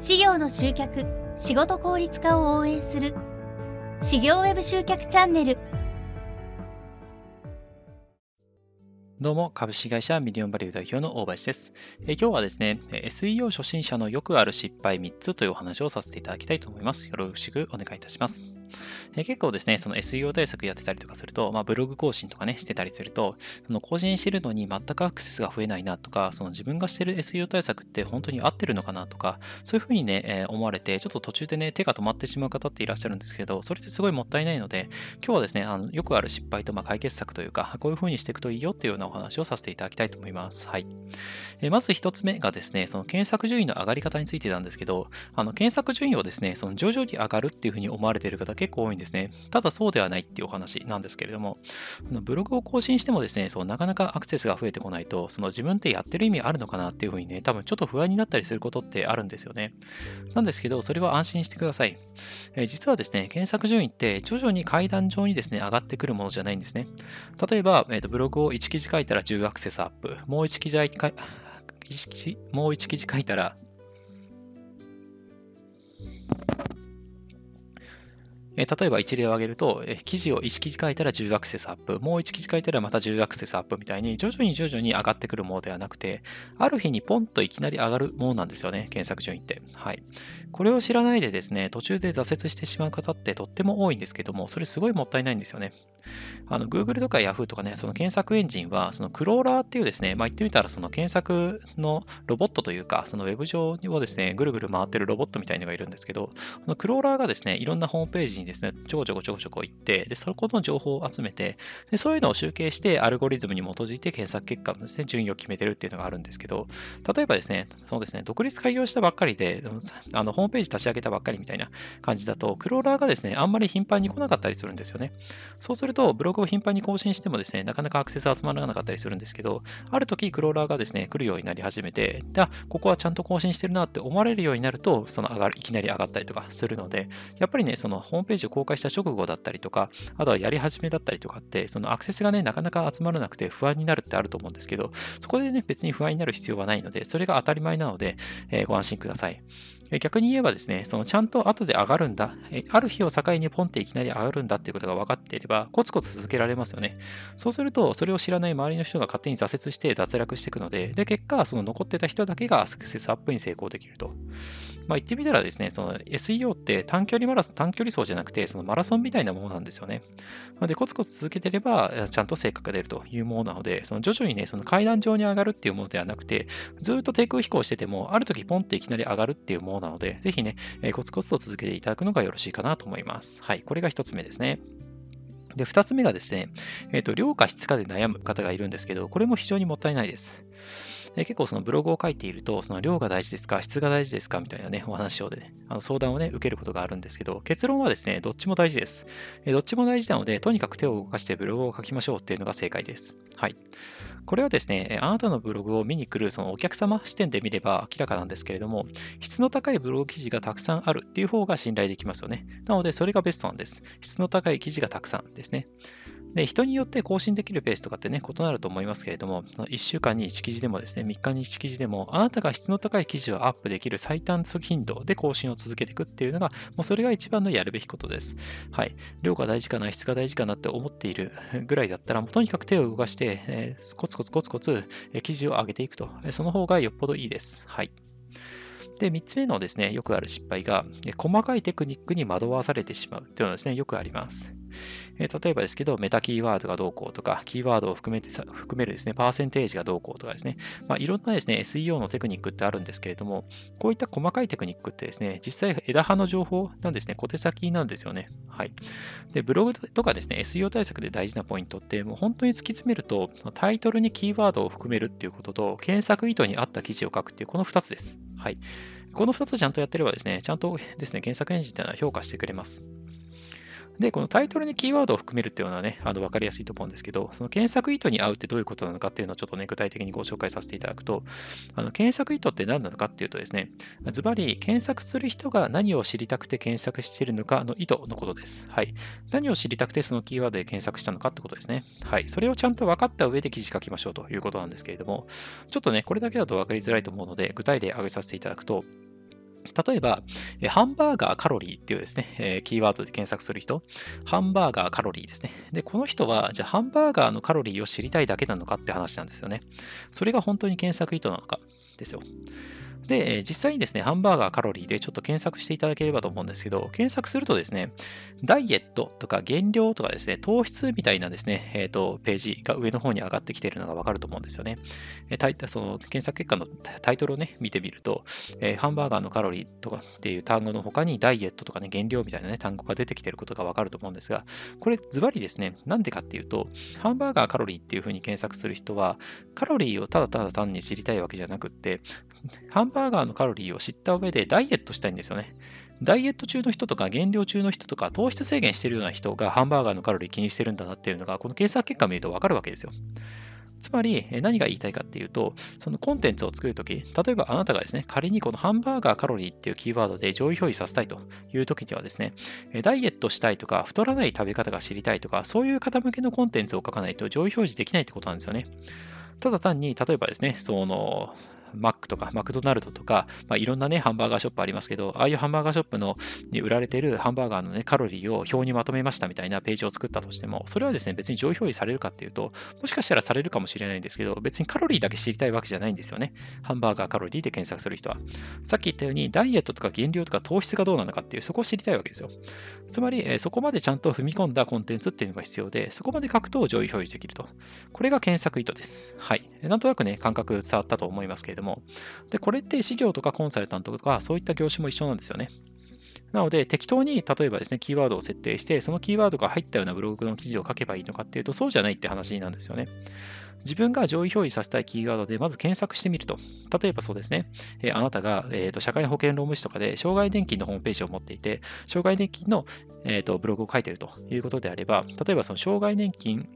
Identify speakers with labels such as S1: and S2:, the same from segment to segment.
S1: 事業の集客仕事効率化を応援する事業ウェブ集客チャンネル
S2: どうも、株式会社ミリオンバリュー代表の大林です。え今日はですね、SEO 初心者のよくある失敗3つというお話をさせていただきたいと思います。よろしくお願いいたします。え結構ですね、その SEO 対策やってたりとかすると、まあ、ブログ更新とかね、してたりすると、その更新してるのに全くアクセスが増えないなとか、その自分がしてる SEO 対策って本当に合ってるのかなとか、そういうふうにね、え思われて、ちょっと途中でね、手が止まってしまう方っていらっしゃるんですけど、それってすごいもったいないので、今日はですね、あのよくある失敗とま解決策というか、こういうふうにしていくといいよっていうようなお話をさせていただきたいと思います。はい。えまず1つ目がですね、その検索順位の上がり方についてなんですけど、あの検索順位をですね、その徐々に上がるっていうふうに思われている方結構多いんですね。ただそうではないっていうお話なんですけれども、のブログを更新してもですね、そうなかなかアクセスが増えてこないと、その自分ってやってる意味あるのかなっていうふうにね、多分ちょっと不安になったりすることってあるんですよね。なんですけど、それは安心してください。えー、実はですね、検索順位って徐々に階段上にですね、上がってくるものじゃないんですね。例えば、えーと、ブログを1記事書いたら10アクセスアップ、もう1記事もう1記事書いたらえ例えば一例を挙げると、え記事を1記事書いたら10アクセスアップ、もう1記事書いたらまた10アクセスアップみたいに、徐々に徐々に上がってくるものではなくて、ある日にポンといきなり上がるものなんですよね、検索順位って。はい。これを知らないでですね、途中で挫折してしまう方ってとっても多いんですけども、それすごいもったいないんですよね。あの Google とか Yahoo とかね、その検索エンジンは、そのクローラーっていうですね、まあ、言ってみたらその検索のロボットというか、そのウェブ上をですね、ぐるぐる回ってるロボットみたいのがいるんですけど、このクローラーがですね、いろんなホームページにですね、ちょこちょこちょこちょこ行って、で、そこの情報を集めて、で、そういうのを集計して、アルゴリズムに基づいて検索結果のですね、順位を決めてるっていうのがあるんですけど、例えばですね、そうですね、独立開業したばっかりで、あのホームページ立ち上げたばっかりみたいな感じだと、クローラーがですね、あんまり頻繁に来なかったりするんですよね。そうするると、ブログを頻繁に更新してもですね、なかなかアクセス集まらなかったりするんですけど、ある時クローラーがですね、来るようになり始めて、あ、ここはちゃんと更新してるなって思われるようになると、その上がる、いきなり上がったりとかするので、やっぱりね、そのホームページを公開した直後だったりとか、あとはやり始めだったりとかって、そのアクセスがね、なかなか集まらなくて不安になるってあると思うんですけど、そこでね、別に不安になる必要はないので、それが当たり前なので、えー、ご安心ください。逆に言えばですね、そのちゃんと後で上がるんだ、ある日を境にポンっていきなり上がるんだっていうことが分かっていれば、コツコツ続けられますよね。そうすると、それを知らない周りの人が勝手に挫折して脱落していくので、で、結果、その残ってた人だけがアクセスアップに成功できると。まあ、言ってみたらですね、その SEO って短距離マラソン、短距離走じゃなくて、そのマラソンみたいなものなんですよね。なので、コツコツ続けてれば、ちゃんと成果が出るというものなので、その徐々にね、その階段上に上がるっていうものではなくて、ずっと低空飛行してても、ある時ポンっていきなり上がるっていうものなので、ぜひね、えコツコツと続けていただくのがよろしいかなと思います。はい、これが一つ目ですね。で、二つ目がですね、えっ、ー、と、量か質かで悩む方がいるんですけど、これも非常にもったいないです。結構そのブログを書いていると、その量が大事ですか、質が大事ですかみたいなね、お話をで、ね、あの相談をね、受けることがあるんですけど、結論はですね、どっちも大事です。えどっちも大事なので、とにかく手を動かしてブログを書きましょうっていうのが正解です。はい。これはですね、あなたのブログを見に来るそのお客様視点で見れば明らかなんですけれども、質の高いブログ記事がたくさんあるっていう方が信頼できますよね。なので、それがベストなんです。質の高い記事がたくさんですね。で、人によって更新できるペースとかってね、異なると思いますけれども、1週間に1記事でもですね、3日に1記事でも、あなたが質の高い記事をアップできる最短頻度で更新を続けていくっていうのが、もうそれが一番のやるべきことです。はい。量が大事かな、質が大事かなって思っているぐらいだったら、もうとにかく手を動かして、えー、コツコツコツコツ、え記事を上げていくと、えその方がよっぽどいいです。はい。で、3つ目のですね、よくある失敗が、細かいテクニックに惑わされてしまうというのはですね、よくあります。え例えばですけど、メタキーワードがどうこうとか、キーワードを含めて含めるですね、パーセンテージがどうこうとかですね、まあ、いろんなですね、SEO のテクニックってあるんですけれども、こういった細かいテクニックってですね、実際枝葉の情報なんですね、小手先なんですよね。はい。で、ブログとかですね、SEO 対策で大事なポイントって、もう本当に突き詰めると、タイトルにキーワードを含めるっていうことと、検索意図に合った記事を書くっていう、この2つです。はい。この2つちゃんとやってればですね、ちゃんとですね、検索エンジンっていうのは評価してくれます。で、このタイトルにキーワードを含めるっていうのはね、あの分かりやすいと思うんですけど、その検索意図に合うってどういうことなのかっていうのをちょっとね、具体的にご紹介させていただくと、あの検索意図って何なのかっていうとですね、ズバリ検索する人が何を知りたくて検索しているのかの意図のことです。はい。何を知りたくてそのキーワードで検索したのかってことですね。はい。それをちゃんと分かった上で記事書きましょうということなんですけれども、ちょっとね、これだけだと分かりづらいと思うので、具体例挙げさせていただくと、例えば、ハンバーガーカロリーっていうですね、えキーワードで検索する人、ハンバーガーカロリーですね。で、この人は、じゃあハンバーガーのカロリーを知りたいだけなのかって話なんですよね。それが本当に検索意図なのかですよ。で、実際にですね、ハンバーガーカロリーでちょっと検索していただければと思うんですけど、検索するとですね、ダイエットとか減量とかですね、糖質みたいなですね、えっ、ー、と、ページが上の方に上がってきているのがわかると思うんですよね。えー、その検索結果のタイトルをね、見てみると、えー、ハンバーガーのカロリーとかっていう単語の他にダイエットとかね、減量みたいなね、単語が出てきていることがわかると思うんですが、これズバリですね、なんでかっていうと、ハンバーガーカロリーっていうふうに検索する人は、カロリーをただただ単に知りたいわけじゃなくって、ハンバーガーのカロリーを知った上でダイエットしたいんですよね。ダイエット中の人とか減量中の人とか糖質制限してるような人がハンバーガーのカロリー気にしてるんだなっていうのがこの検索結果を見るとわかるわけですよ。つまり何が言いたいかっていうと、そのコンテンツを作るとき、例えばあなたがですね、仮にこのハンバーガーカロリーっていうキーワードで上位表示させたいというときにはですね、ダイエットしたいとか、太らない食べ方が知りたいとか、そういう方向けのコンテンツを書かないと上位表示できないってことなんですよね。ただ単に、例えばですね、その、マックとかマクドナルドとか、まあ、いろんなね、ハンバーガーショップありますけど、ああいうハンバーガーショップのに売られてるハンバーガーのね、カロリーを表にまとめましたみたいなページを作ったとしても、それはですね、別に上位表示されるかっていうと、もしかしたらされるかもしれないんですけど、別にカロリーだけ知りたいわけじゃないんですよね。ハンバーガーカロリーで検索する人は。さっき言ったように、ダイエットとか減量とか糖質がどうなのかっていう、そこを知りたいわけですよ。つまり、えそこまでちゃんと踏み込んだコンテンツっていうのが必要で、そこまで書くと上位表示できると。これが検索意図です。はい。なんとなくね、感覚伝わったと思いますけども。で、これって事業とかコンサルタントとかそういった業種も一緒なんですよね。なので、適当に例えばですね、キーワードを設定して、そのキーワードが入ったようなブログの記事を書けばいいのかっていうと、そうじゃないって話なんですよね。自分が上位表示させたいキーワードでまず検索してみると。例えばそうですね、えー、あなたが、えーと、社会保険労務士とかで、障害年金のホームページを持っていて、障害年金の、えーとブログを書いているということであれば、例えばその障害年金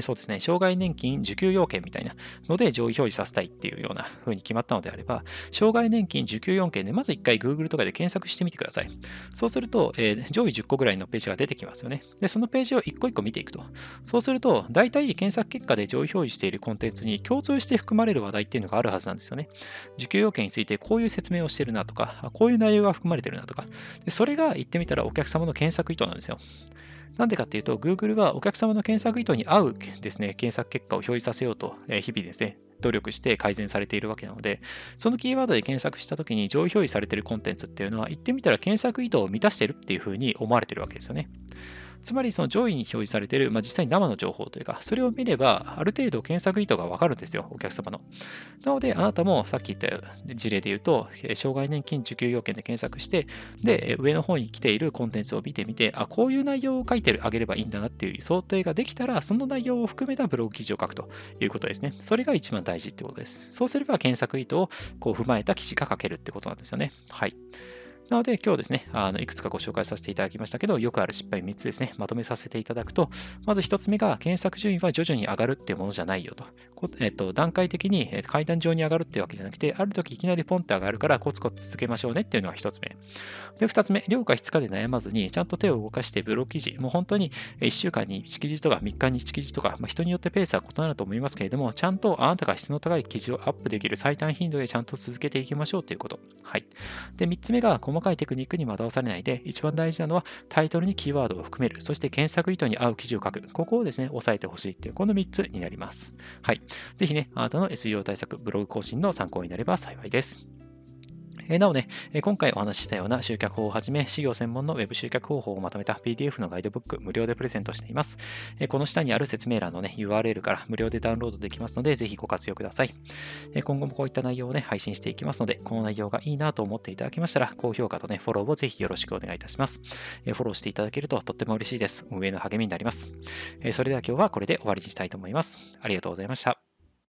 S2: そうですね、障害年金受給要件みたいなので上位表示させたいっていうような風に決まったのであれば、障害年金受給要件でまず1回 Google とかで検索してみてください。そうすると、えー、上位10個ぐらいのページが出てきますよね。で、そのページを1個1個見ていくと。そうすると、大体検索結果で上位表示しているコンテンツに共通して含まれる話題っていうのがあるはずなんですよね。受給要件についてこういう説明をしてるなとか、こういう内容が含まれてるなとか。でそれが言ってみたらお客様の検索意図なんですよ。なんでかっていうと、Google はお客様の検索意図に合うですね、検索結果を表示させようと、日々ですね、努力して改善されているわけなので、そのキーワードで検索したときに上位表示されているコンテンツっていうのは、言ってみたら検索意図を満たしてるっていうふうに思われてるわけですよね。つまりその上位に表示されている、まあ、実際に生の情報というか、それを見れば、ある程度検索意図がわかるんですよ、お客様の。なので、あなたもさっき言った事例で言うと、障害年金受給要件で検索して、で、上の方に来ているコンテンツを見てみて、あ、こういう内容を書いてあげればいいんだなっていう想定ができたら、その内容を含めたブログ記事を書くということですね。それが一番大事ってことです。そうすれば検索意図をこう踏まえた記事が書けるってことなんですよね。はい。なので今日ですね、あのいくつかご紹介させていただきましたけど、よくある失敗3つですね、まとめさせていただくと、まず1つ目が検索順位は徐々に上がるっていうものじゃないよと。えっと、段階的に階段上に上がるっていうわけじゃなくて、ある時いきなりポンって上がるからコツコツ続けましょうねっていうのが1つ目。で、2つ目、量か質かで悩まずに、ちゃんと手を動かしてブログ記事、もう本当に1週間に1記事とか3日に1記事とか、まあ、人によってペースは異なると思いますけれども、ちゃんとあなたが質の高い記事をアップできる最短頻度でちゃんと続けていきましょうということ。はい。で、3つ目が細かいテクニックに惑わされないで、一番大事なのはタイトルにキーワードを含める、そして検索意図に合う記事を書く。ここをですね、押さえてほしいっていう、この3つになります。はい。ぜひね、あなたの SEO 対策、ブログ更新の参考になれば幸いです。えなおね、え今回お話ししたような集客法をはじめ、事業専門の Web 集客方法をまとめた PDF のガイドブック、無料でプレゼントしています。えこの下にある説明欄のね、URL から無料でダウンロードできますので、ぜひご活用ください。え今後もこういった内容をね、配信していきますので、この内容がいいなと思っていただけましたら、高評価とね、フォローをぜひよろしくお願いいたします。えフォローしていただけるととっても嬉しいです。運営の励みになります。えそれでは今日はこれで終わりにしたいと思います。ありがとうございました。